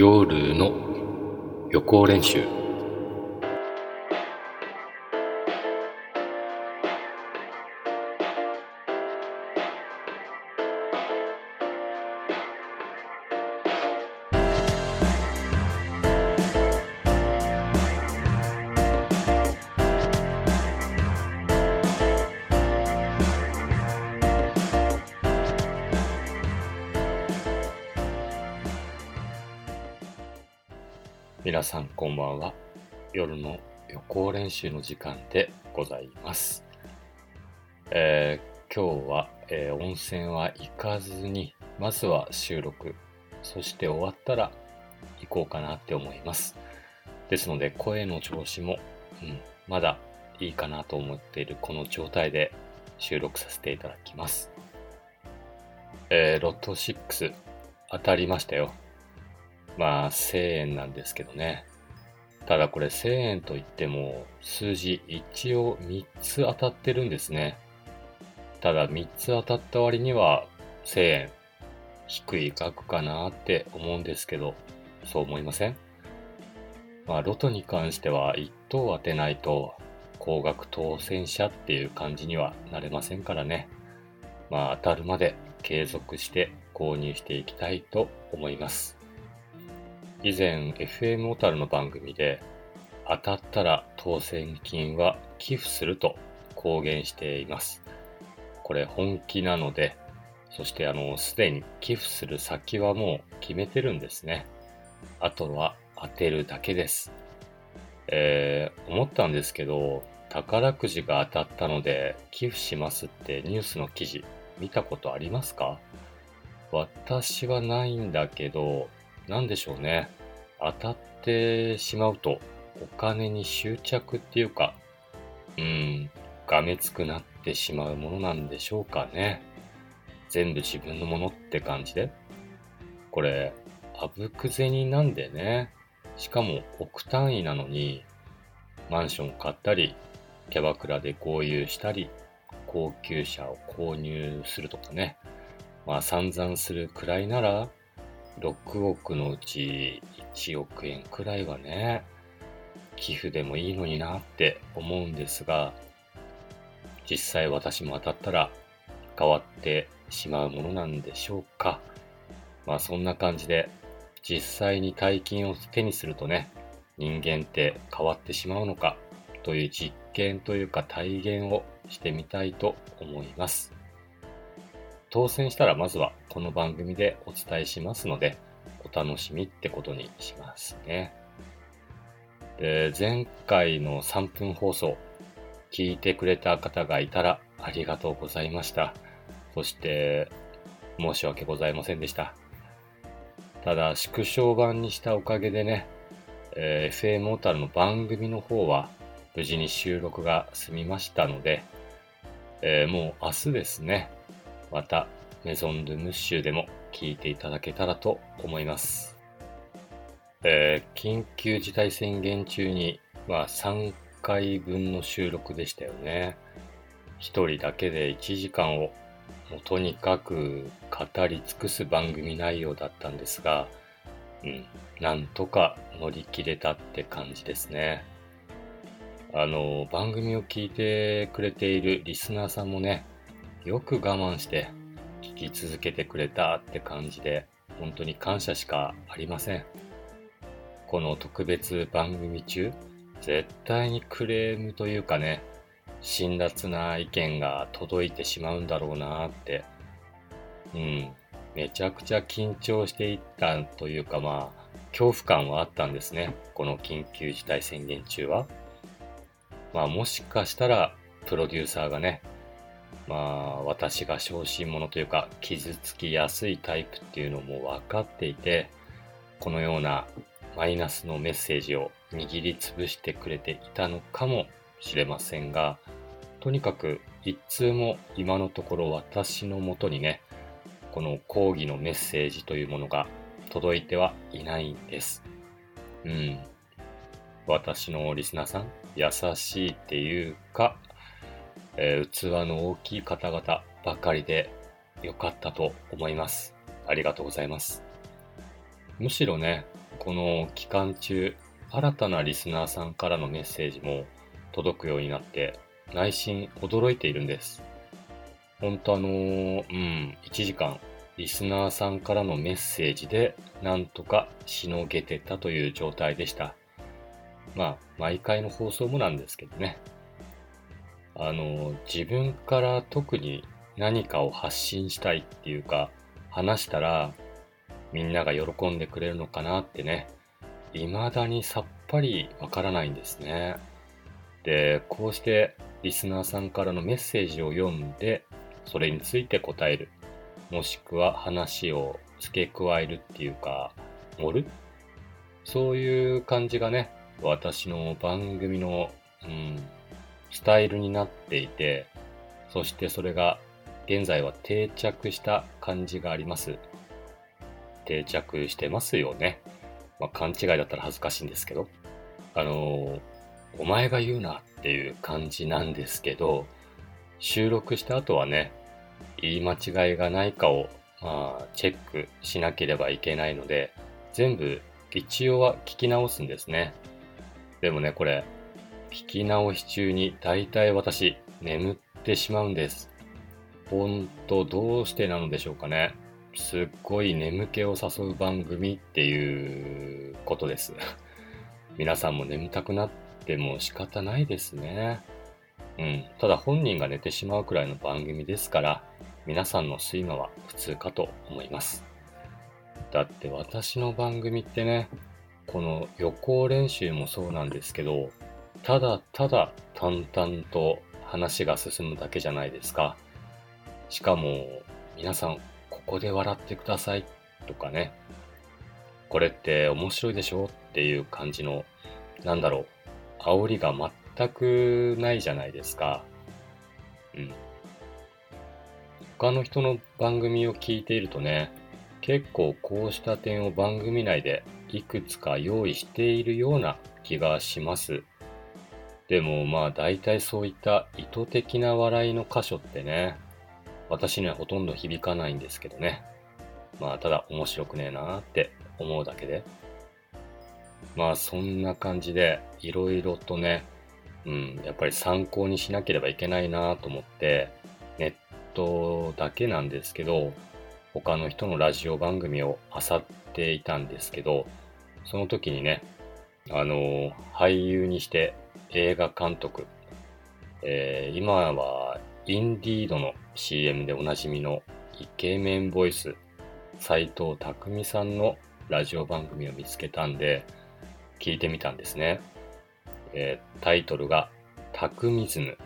夜の予行練習。予行練習の時間でございます、えー今日は、えー温泉は行かずにまずは収録そして終わったら行こうかなって思います。ですので声の調子も、うん、まだいいかなと思っているこの状態で収録させていただきます、えーロット6当たりましたよ。まあ、1000円なんですけどね。ただこれ1000円といっても、数字一応3つ当たってるんですね。ただ3つ当たった割には1000円低い額かなって思うんですけど、そう思いません？まあ、ロトに関しては1等当てないと高額当選者っていう感じにはなれませんからね。まあ、当たるまで継続して購入していきたいと思います。以前 FM 小樽の番組で当たったら当選金は寄付すると公言しています。これ本気なので、そしてあの、すでに寄付する先はもう決めてるんですね。あとは当てるだけです。えー、思ったんですけど、宝くじが当たったので寄付しますってニュースの記事見たことありますか？私はないんだけど、なんでしょうね。当たってしまうと、お金に執着っていうか、うん、がめつくなってしまうものなんでしょうかね。全部自分のものって感じで。これ、あぶく銭なんでね。しかも億単位なのに、マンション買ったり、キャバクラで豪遊したり、高級車を購入するとかね。まあ散々するくらいなら、6億のうち1億円くらいはね、寄付でもいいのになって思うんですが、実際私も当たったら変わってしまうものなんでしょうか。まあそんな感じで、実際に大金を手にするとね、人間って変わってしまうのかという実験というか体現をしてみたいと思います。当選したらまずはこの番組でお伝えしますので、お楽しみってことにしますね。で、前回の3分放送、聞いてくれた方がいたらありがとうございました。そして、申し訳ございませんでした。ただ、縮小版にしたおかげでね、えー FM 小樽の番組の方は無事に収録が済みましたので、えーもう明日ですね、またメゾン・ドゥ・ムッシュでも聞いていただけたらと思います。えー緊急事態宣言中には3回分の収録でしたよね。一人だけで1時間をもうとにかく語り尽くす番組内容だったんですが、うん、なんとか乗り切れたって感じですね。あの、番組を聞いてくれているリスナーさんもね、よく我慢して聞き続けてくれたって感じで、本当に感謝しかありません。この特別番組中、絶対にクレームというかね、辛辣な意見が届いてしまうんだろうなって、うん、めちゃくちゃ緊張していったというかまあ、恐怖感はあったんですね。この緊急事態宣言中は。まあもしかしたら、プロデューサーがね、まあ私が小心者というか傷つきやすいタイプっていうのも分かっていて、このようなマイナスのメッセージを握りつぶしてくれていたのかもしれませんが、とにかく一通も今のところ私のもとにね、この抗議のメッセージというものが届いてはいないんです。うん。私のリスナーさん、優しいっていうか、えー器の大きい方々ばかりでよかったと思います。ありがとうございます。むしろね、この期間中、新たなリスナーさんからのメッセージも届くようになって、内心驚いているんです。本当あのー、うん、1時間、リスナーさんからのメッセージで、なんとかしのげてたという状態でした。まあ、毎回の放送もなんですけどね。あの、自分から特に何かを発信したいっていうか、話したら、みんなが喜んでくれるのかなってね、未だにさっぱりわからないんですね。で、こうしてリスナーさんからのメッセージを読んで、それについて答える。もしくは話を付け加えるっていうか、盛るそういう感じがね、私の番組の、うん、スタイルになっていて、そしてそれが現在は定着した感じがあります。定着してますよね。まあ、勘違いだったら恥ずかしいんですけど。あのお前が言うなっていう感じなんですけど、収録した後はね、言い間違いがないかを、まあ、チェックしなければいけないので、全部一応は聞き直すんですね。でもね、これ、聞き直し中に大体私、眠ってしまうんです。ほんと、どうしてなのでしょうかね。すっごい眠気を誘う番組っていうことです。皆さんも眠たくなっても仕方ないですね。うん。ただ本人が寝てしまうくらいの番組ですから、皆さんの睡魔は普通かと思います。だって私の番組ってね、この予行練習もそうなんですけど、ただただ淡々と話が進むだけじゃないですか。しかも、皆さん、ここで笑ってくださいとかね、これって面白いでしょっていう感じの、なんだろう、煽りが全くないじゃないですか。うん。他の人の番組を聞いているとね、結構こうした点を番組内でいくつか用意しているような気がします。でもまあ大体そういった意図的な笑いの箇所ってね、私にはほとんど響かないんですけどね。まあただ面白くねえなーって思うだけで。まあそんな感じでいろいろとね、うん、やっぱり参考にしなければいけないなと思って、ネットだけなんですけど、他の人のラジオ番組を漁っていたんですけど、その時にね、あの、俳優にして映画監督、えー、今はインディードの CM でおなじみのイケメンボイス、斎藤匠さんのラジオ番組を見つけたんで、聞いてみたんですね。えー、タイトルが、タクミズム。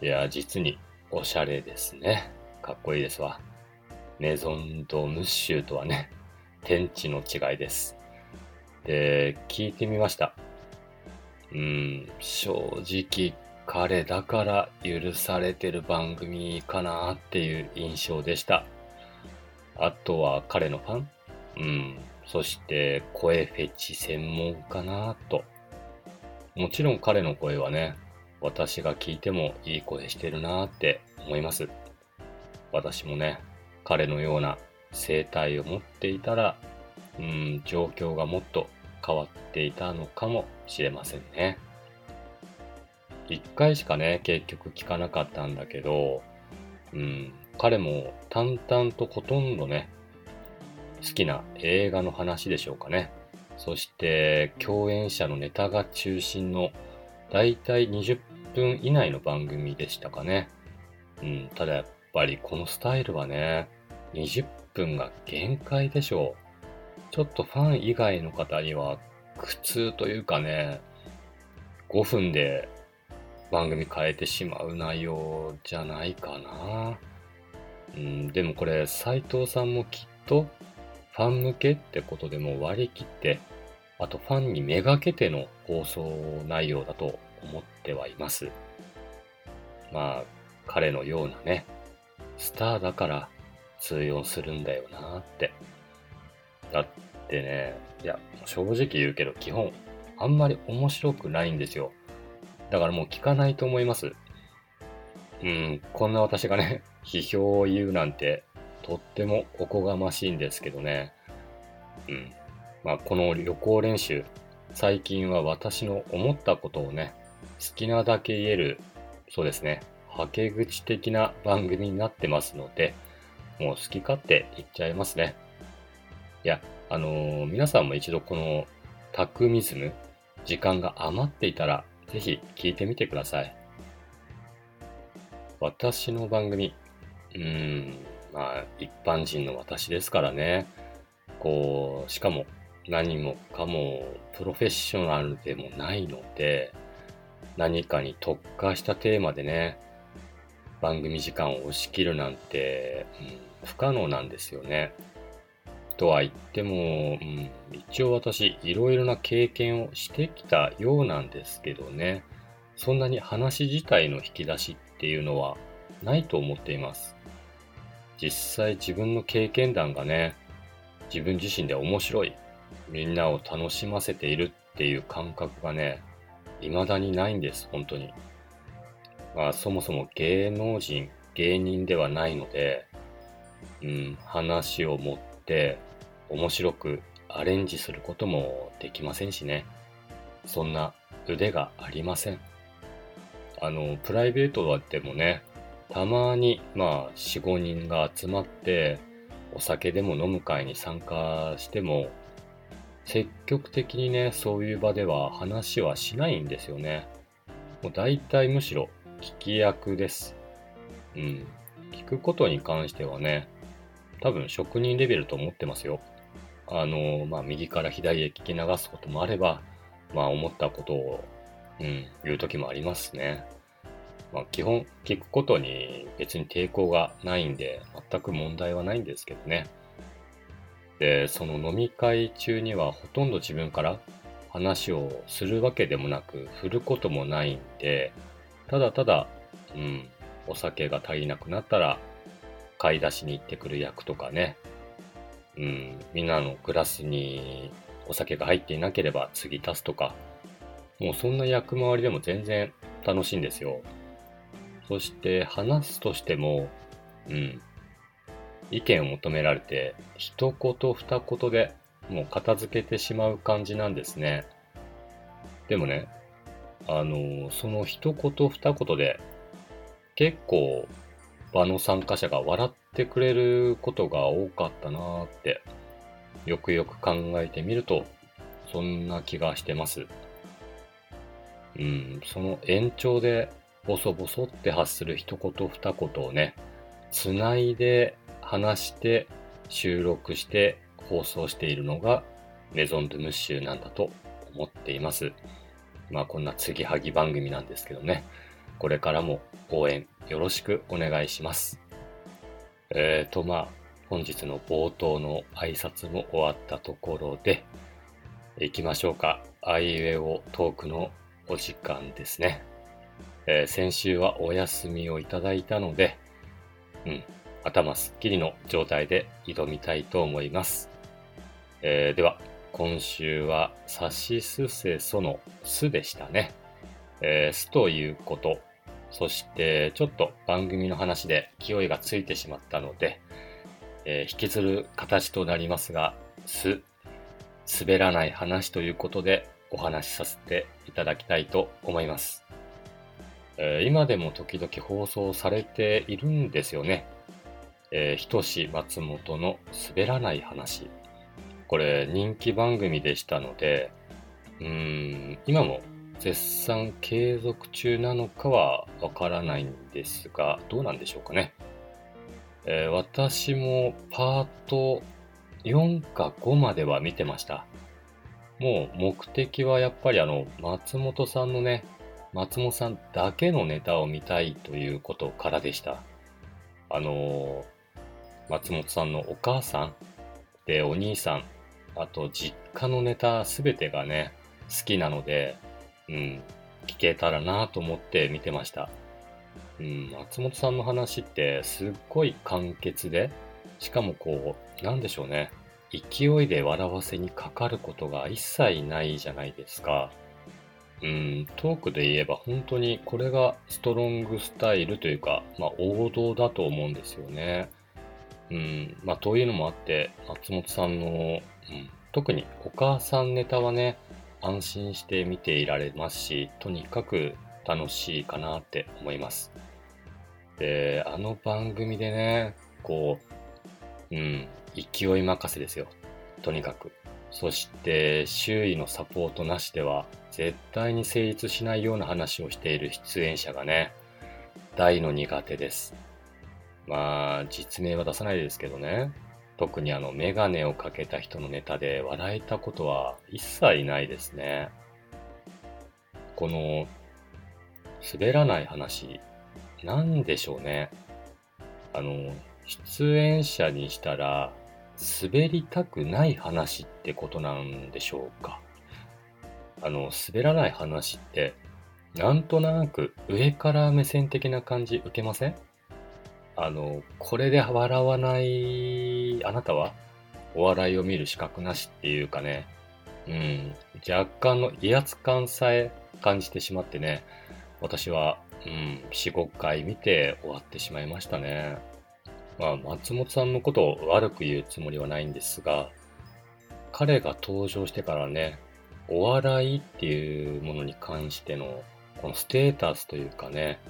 いや、実におしゃれですね。かっこいいですわ。メゾンドムッシュとはね、天地の違いです。で、聞いてみました。うん、正直彼だから許されてる番組かなっていう印象でした。あとは彼のファンうん、そして声フェチ専門かなと。もちろん彼の声はね、私が聞いてもいい声してるなって思います。私もね、彼のような生態を持っていたら、うん、状況がもっと変わっていたのかもしれませんね。一回しかね、結局聞かなかったんだけど、うん、彼も淡々とほとんどね、好きな映画の話でしょうかね。そして共演者のネタが中心のだいたい20分以内の番組でしたかね。うん、ただやっぱりこのスタイルはね、20分が限界でしょう。ちょっとファン以外の方には苦痛というかね、5分で番組変えてしまう内容じゃないかな。うん、でもこれ斉藤さんもきっとファン向けってことでも割り切って、あとファンにめがけての放送内容だと思ってはいます。まあ、彼のようなね、スターだから通用するんだよなって。だってね、いや、正直言うけど基本、あんまり面白くないんですよ。だからもう聞かないと思います。うん、こんな私がね、批評を言うなんてとってもおこがましいんですけどね。うん。まあ、この旅行練習、最近は私の思ったことをね、好きなだけ言える、そうですね、はけ口的な番組になってますので、もう好き勝手言っちゃいますね。いや、あのー、皆さんも一度このタクミズム、時間が余っていたら、ぜひ聞いてみてください。私の番組、うーん、まあ、一般人の私ですからね。こう、しかも何もかもプロフェッショナルでもないので、何かに特化したテーマでね、番組時間を押し切るなんて、うん、不可能なんですよね。とは言っても、うん、一応私、いろいろな経験をしてきたようなんですけどね、そんなに話自体の引き出しっていうのはないと思っています。実際自分の経験談がね、自分自身で面白い、みんなを楽しませているっていう感覚がね、未だにないんです、本当に。まあ、そもそも芸能人、芸人ではないので、うん、話を持って面白くアレンジすることもできませんしね。そんな腕がありません。あの、プライベートでもね、たまに、まあ、4、5人が集まって、お酒でも飲む会に参加しても、積極的にね、そういう場では話はしないんですよね。もう大体むしろ聞き役です。うん。聞くことに関してはね、多分職人レベルと思ってますよ。あの、まあ、右から左へ聞き流すこともあれば、まあ、思ったことを、うん、言う時もありますね。まあ、基本、聞くことに別に抵抗がないんで、全く問題はないんですけどね。で、その飲み会中にはほとんど自分から話をするわけでもなく、振ることもないんで、ただただ、うん、お酒が足りなくなったら、買い出しに行ってくる役とかね、うん、みんなのグラスにお酒が入っていなければ次足すとか、もうそんな役回りでも全然楽しいんですよ。そして話すとしても、うん、意見を求められて、一言二言でもう片付けてしまう感じなんですね。でもね、あの、その一言二言で結構場の参加者が笑っってくれることが多かったなーって、よくよく考えてみると、そんな気がしてます。うん、その延長でボソボソって発する一言二言をね、つないで話して収録して放送しているのがメゾンドゥムッシュなんだと思っています。まあこんな継ぎはぎ番組なんですけどね。これからも応援よろしくお願いします。えーとまあ本日の冒頭の挨拶も終わったところで行きましょうか。アイウェオトークのお時間ですね。えー、先週はお休みをいただいたので、うん、頭すっきりの状態で挑みたいと思います。えー、では、今週は、さしすせそのすでしたね。えー、すということ。そして、ちょっと番組の話で勢いがついてしまったので、えー、引きずる形となりますが、す、滑らない話ということでお話しさせていただきたいと思います。えー、今でも時々放送されているんですよね。えー、ひとし松本の滑らない話。これ人気番組でしたので、うーん、今も絶賛継続中なのかはわからないんですが、どうなんでしょうかね。えー、私もパート4か5までは見てました。もう目的はやっぱりあの、松本さんのね、松本さんだけのネタを見たいということからでした。あのー、松本さんのお母さんでお兄さんあと実家のネタすべてがね、好きなので、うん、聞けたらなと思って見てました。うん、松本さんの話ってすっごい簡潔で、しかもこう、なんでしょうね。勢いで笑わせにかかることが一切ないじゃないですか。うん、トークで言えば本当にこれがストロングスタイルというか、まあ王道だと思うんですよね。うん、まあというのもあって、松本さんのうん、特にお母さんネタはね、安心して見ていられますし、とにかく楽しいかなって思います。で、あの番組でね、こう、うん、勢い任せですよ。とにかく。そして周囲のサポートなしでは絶対に成立しないような話をしている出演者がね、大の苦手です。まあ、実名は出さないですけどね。特にあの、メガネをかけた人のネタで笑えたことは一切ないですね。この、滑らない話、なんでしょうね。あの、出演者にしたら、滑りたくない話ってことなんでしょうか。あの、滑らない話って、なんとなく上から目線的な感じ受けません？あの、これで笑わないあなたは？お笑いを見る資格なしっていうかね、うん、若干の威圧感さえ感じてしまってね、私は、うん、4、5回見て終わってしまいましたね。まあ、松本さんのことを悪く言うつもりはないんですが、彼が登場してからね、お笑いっていうものに関しての、このステータスというかね、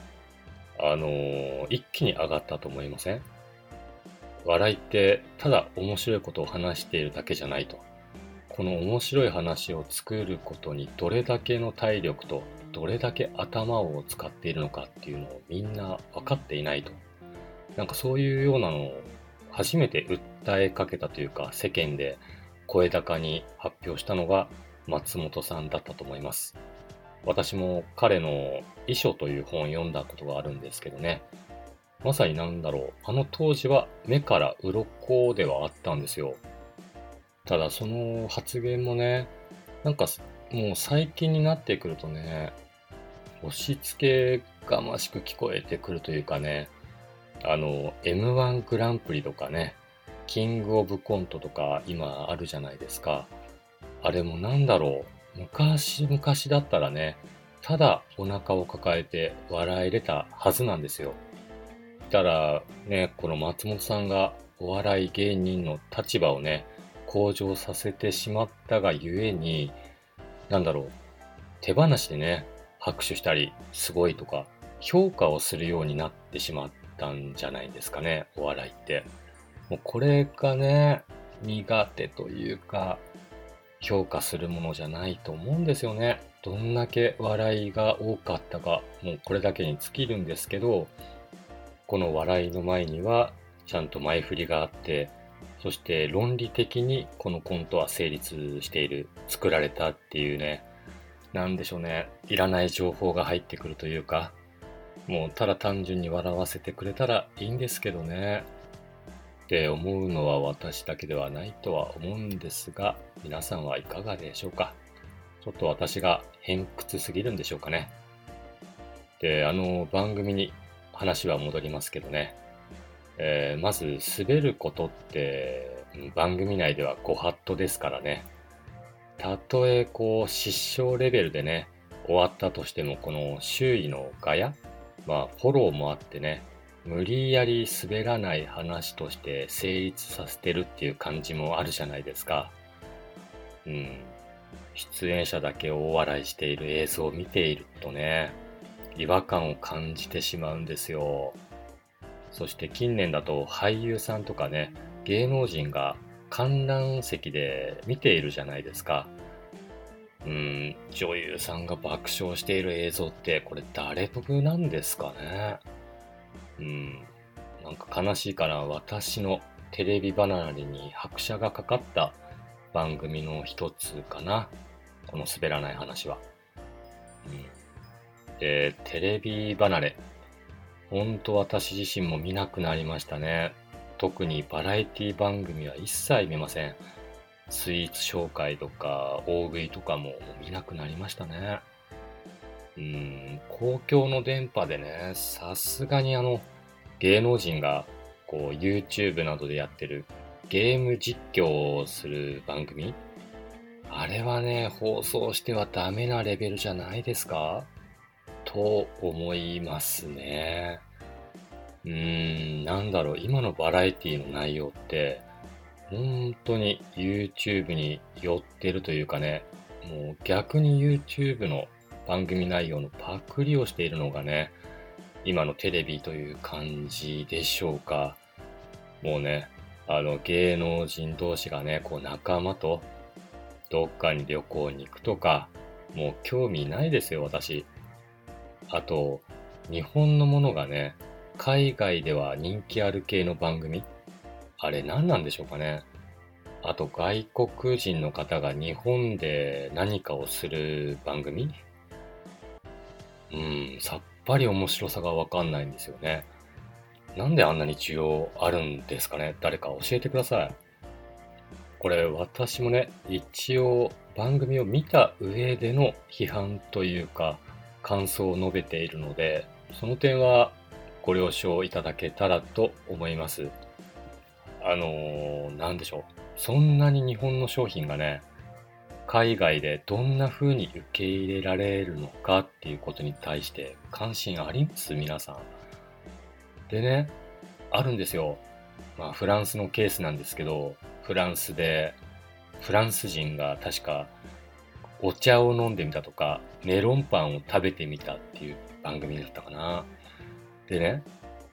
あのー、一気に上がったと思いません？笑いってただ面白いことを話しているだけじゃないと。この面白い話を作ることにどれだけの体力とどれだけ頭を使っているのかっていうのをみんな分かっていないと。なんかそういうようなのを初めて訴えかけたというか世間で声高に発表したのが松本さんだったと思います。私も彼の遺書という本を読んだことがあるんですけどね。まさになんだろう。あの当時は目から鱗ではあったんですよ。ただその発言もね、なんかもう最近になってくるとね、押し付けがましく聞こえてくるというかね、あの、M1 グランプリとかね、キングオブコントとか今あるじゃないですか。あれもなんだろう。昔々だったらね、ただお腹を抱えて笑えれたはずなんですよ。たらね、この松本さんがお笑い芸人の立場をね、向上させてしまったがゆえに、なんだろう、手放しでね、拍手したり、すごいとか、評価をするようになってしまったんじゃないですかね、お笑いって。もうこれがね、苦手というか、評価するものじゃないと思うんですよね。どんだけ笑いが多かったか、もうこれだけに尽きるんですけど、この笑いの前にはちゃんと前振りがあって、そして論理的にこのコントは成立している、作られたっていうね、なんでしょうね、いらない情報が入ってくるというか、もうただ単純に笑わせてくれたらいいんですけどね。って思うのは私だけではないとは思うんですが、皆さんはいかがでしょうか？ちょっと私が偏屈すぎるんでしょうかね？で、あの番組に話は戻りますけどね。えー、まず滑ることって番組内ではご法度ですからね。たとえこう失笑レベルでね、終わったとしてもこの周囲のガヤまあフォローもあってね、無理やり滑らない話として成立させてるっていう感じもあるじゃないですか。うん。出演者だけ大笑いしている映像を見ているとね、違和感を感じてしまうんですよ。そして近年だと俳優さんとかね、芸能人が観覧席で見ているじゃないですか。うん、女優さんが爆笑している映像ってこれ誰得なんですかね？うん、なんか悲しいから私のテレビ離れに拍車がかかった番組の一つかな。この滑らない話は。うん、で、テレビ離れ。ほんと私自身も見なくなりましたね。特にバラエティ番組は一切見ません。スイーツ紹介とか大食いとかも見なくなりましたね。うん、公共の電波でね、さすがにあの、芸能人がこう YouTube などでやってるゲーム実況をする番組？あれはね、放送してはダメなレベルじゃないですか？と思いますね。うーん、なんだろう、今のバラエティの内容って、本当に YouTube に寄ってるというかね、もう逆に YouTube の番組内容のパクリをしているのがね、今のテレビという感じでしょうか。もうね、あの芸能人同士がね、こう仲間とどっかに旅行に行くとか、もう興味ないですよ、私。あと、日本のものがね、海外では人気ある系の番組あれ何なんでしょうかね。あと外国人の方が日本で何かをする番組うん、さっぱり面白さがわかんないんですよね。なんであんなに需要あるんですかね？誰か教えてください。これ私もね、一応番組を見た上での批判というか感想を述べているので、その点はご了承いただけたらと思います。あのー、なんでしょう。そんなに日本の商品がね、海外でどんな風に受け入れられるのかっていうことに対して関心あります皆さん。でね、あるんですよ。まあ、フランスのケースなんですけど、フランスで、フランス人が確か、お茶を飲んでみたとか、メロンパンを食べてみたっていう番組だったかな。でね、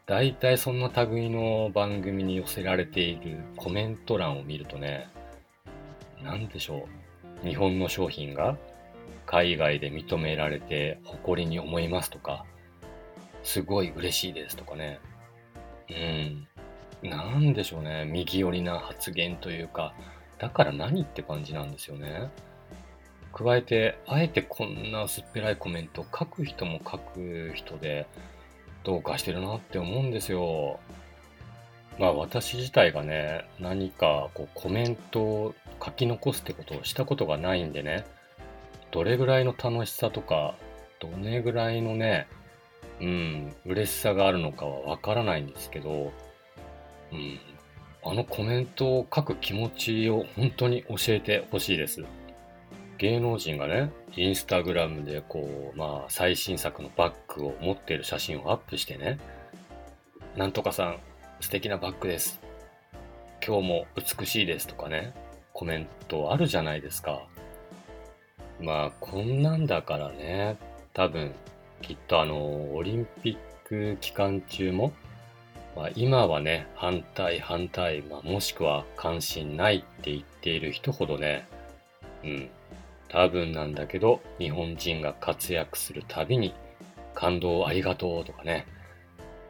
大体そんな類の番組に寄せられているコメント欄を見るとね、何でしょう。日本の商品が海外で認められて誇りに思いますとか、すごい嬉しいですとかね。うん。なんでしょうね。右寄りな発言というか、だから何って感じなんですよね。加えて、あえてこんな薄っぺらいコメント書く人も書く人で、どうかしてるなって思うんですよ。まあ私自体がね、何かこうコメントを書き残すってことをしたことがないんでね、どれぐらいの楽しさとか、どれぐらいのね、うん、嬉しさがあるのかはわからないんですけど、うん、あのコメントを書く気持ちを本当に教えてほしいです。芸能人がね、インスタグラムでこう、まあ、最新作のバッグを持っている写真をアップしてね、なんとかさん、素敵なバッグです。今日も美しいですとかね、コメントあるじゃないですか。まあ、こんなんだからね、多分、きっとあの、オリンピック期間中も、まあ、今はね、反対反対、まあ、もしくは関心ないって言っている人ほどね、うん、多分なんだけど、日本人が活躍するたびに、感動ありがとうとかね、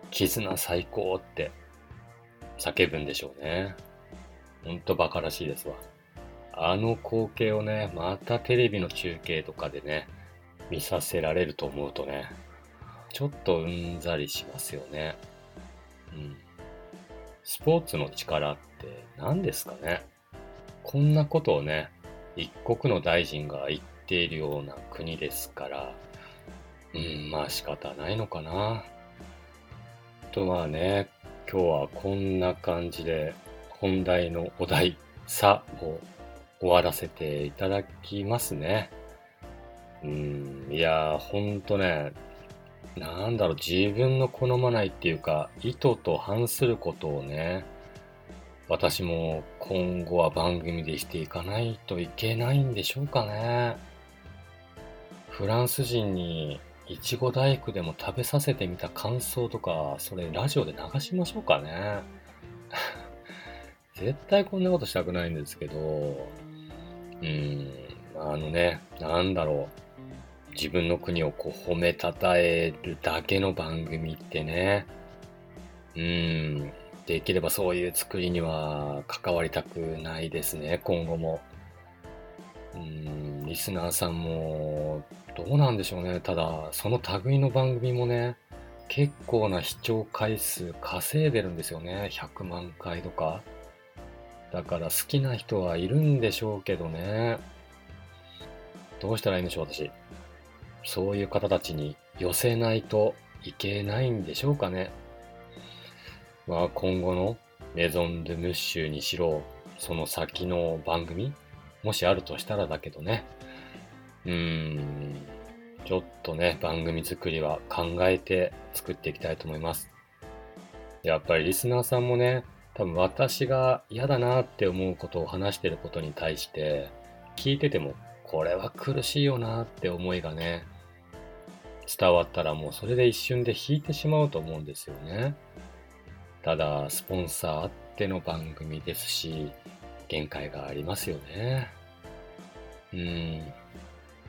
絆最高って叫ぶんでしょうね。ほんとバカらしいですわ。あの光景をね、またテレビの中継とかでね、見させられると思うとね、ちょっとうんざりしますよね。うん。スポーツの力って何ですかね？こんなことをね、一国の大臣が言っているような国ですから、うん、まあ仕方ないのかな。とまあね、今日はこんな感じで本題のお題、さを終わらせていただきますね。うん、いやーほんとね、なんだろう、自分の好まないっていうか、意図と反することをね、私も今後は番組でしていかないといけないんでしょうかね。フランス人にいちご大福でも食べさせてみた感想とか、それラジオで流しましょうかね。絶対こんなことしたくないんですけど、うん、あのね、なんだろう。自分の国をこう褒めたたえるだけの番組ってね、うん、できればそういう作りには関わりたくないですね、今後も。うん、リスナーさんもどうなんでしょうね。ただ、その類の番組もね、結構な視聴回数稼いでるんですよね。100万回とか。だから好きな人はいるんでしょうけどね。どうしたらいいんでしょう、私。そういう方たちに寄せないといけないんでしょうかね。まあ、今後のメゾン・ドゥ・ムッシュにしろ、その先の番組、もしあるとしたらだけどね、うーん、ちょっとね、番組作りは考えて作っていきたいと思います。やっぱりリスナーさんもね、多分私が嫌だなって思うことを話してることに対して聞いててもこれは苦しいよなって思いがね伝わったらもうそれで一瞬で引いてしまうと思うんですよね。ただスポンサーあっての番組ですし限界がありますよね。うん。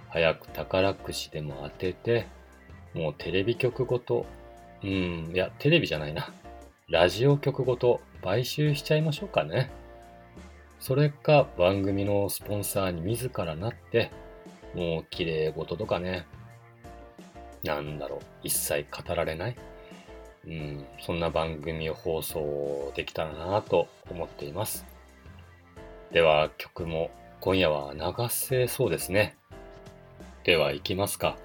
早く宝くじでも当ててもうテレビ局ごとうんいやテレビじゃないなラジオ局ごと買収しちゃいましょうかね。それか番組のスポンサーに自らなって、もう綺麗事とかね、なんだろう、一切語られない。うん、そんな番組を放送できたらなと思っています。では曲も今夜は流せそうですね。では行きますか。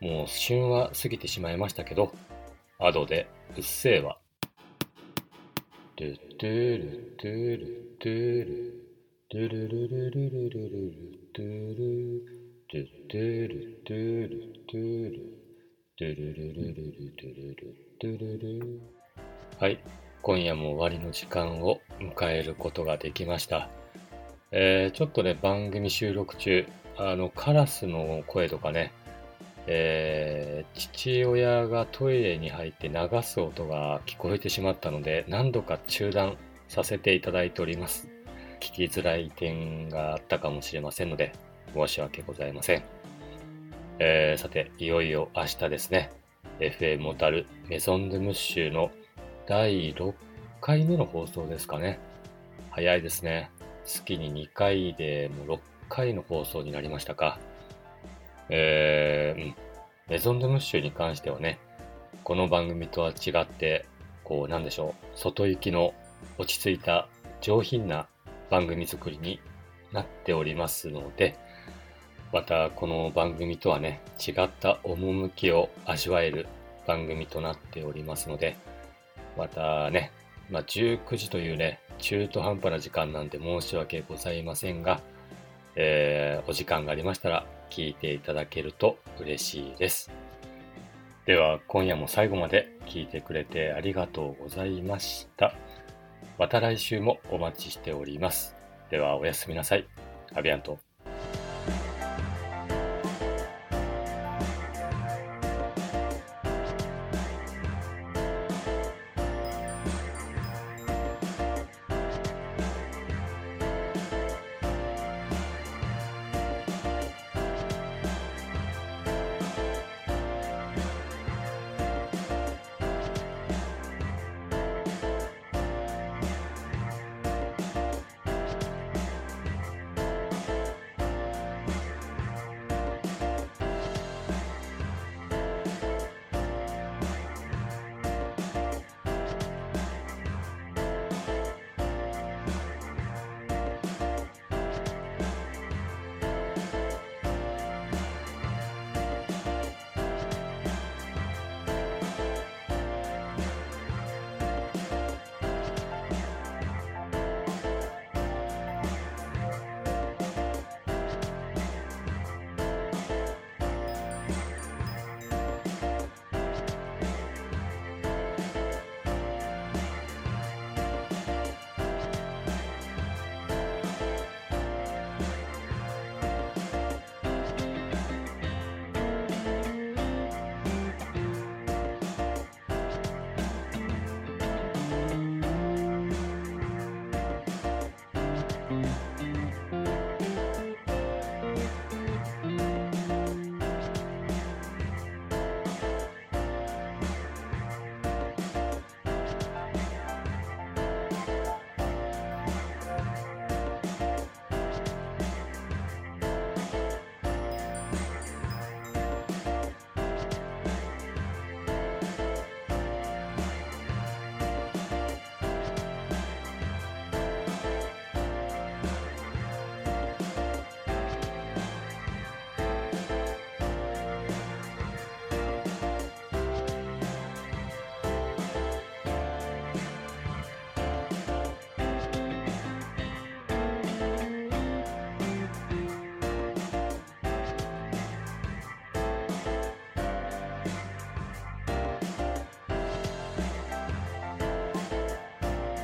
もう旬は過ぎてしまいましたけど、 Adoでうっせぇわ。トゥトゥルトゥルトゥルトゥルルルルルルルルトゥルトゥトゥルトゥルトゥルトゥルルルルルルルトゥルルはい今夜も終わりの時間を迎えることができました。えー、ちょっとね番組収録中あのカラスの声とかねえー、父親がトイレに入って流す音が聞こえてしまったので何度か中断させていただいております。聞きづらい点があったかもしれませんので申し訳ございません。えー、さて、いよいよ明日ですね。FM モタルメゾン・ドゥ・ムッシュの第6回目の放送ですかね。早いですね。月に2回でもう6回の放送になりましたか。えー、メゾンドムッシュに関してはね、この番組とは違って、こう、なんでしょう、外行きの落ち着いた上品な番組作りになっておりますので、またこの番組とはね、違った趣を味わえる番組となっておりますので、またね、まあ、19時というね、中途半端な時間なんで申し訳ございませんが、えー、お時間がありましたら聞いていただけると嬉しいです。では今夜も最後まで聞いてくれてありがとうございました。また来週もお待ちしております。ではおやすみなさい。アビアント。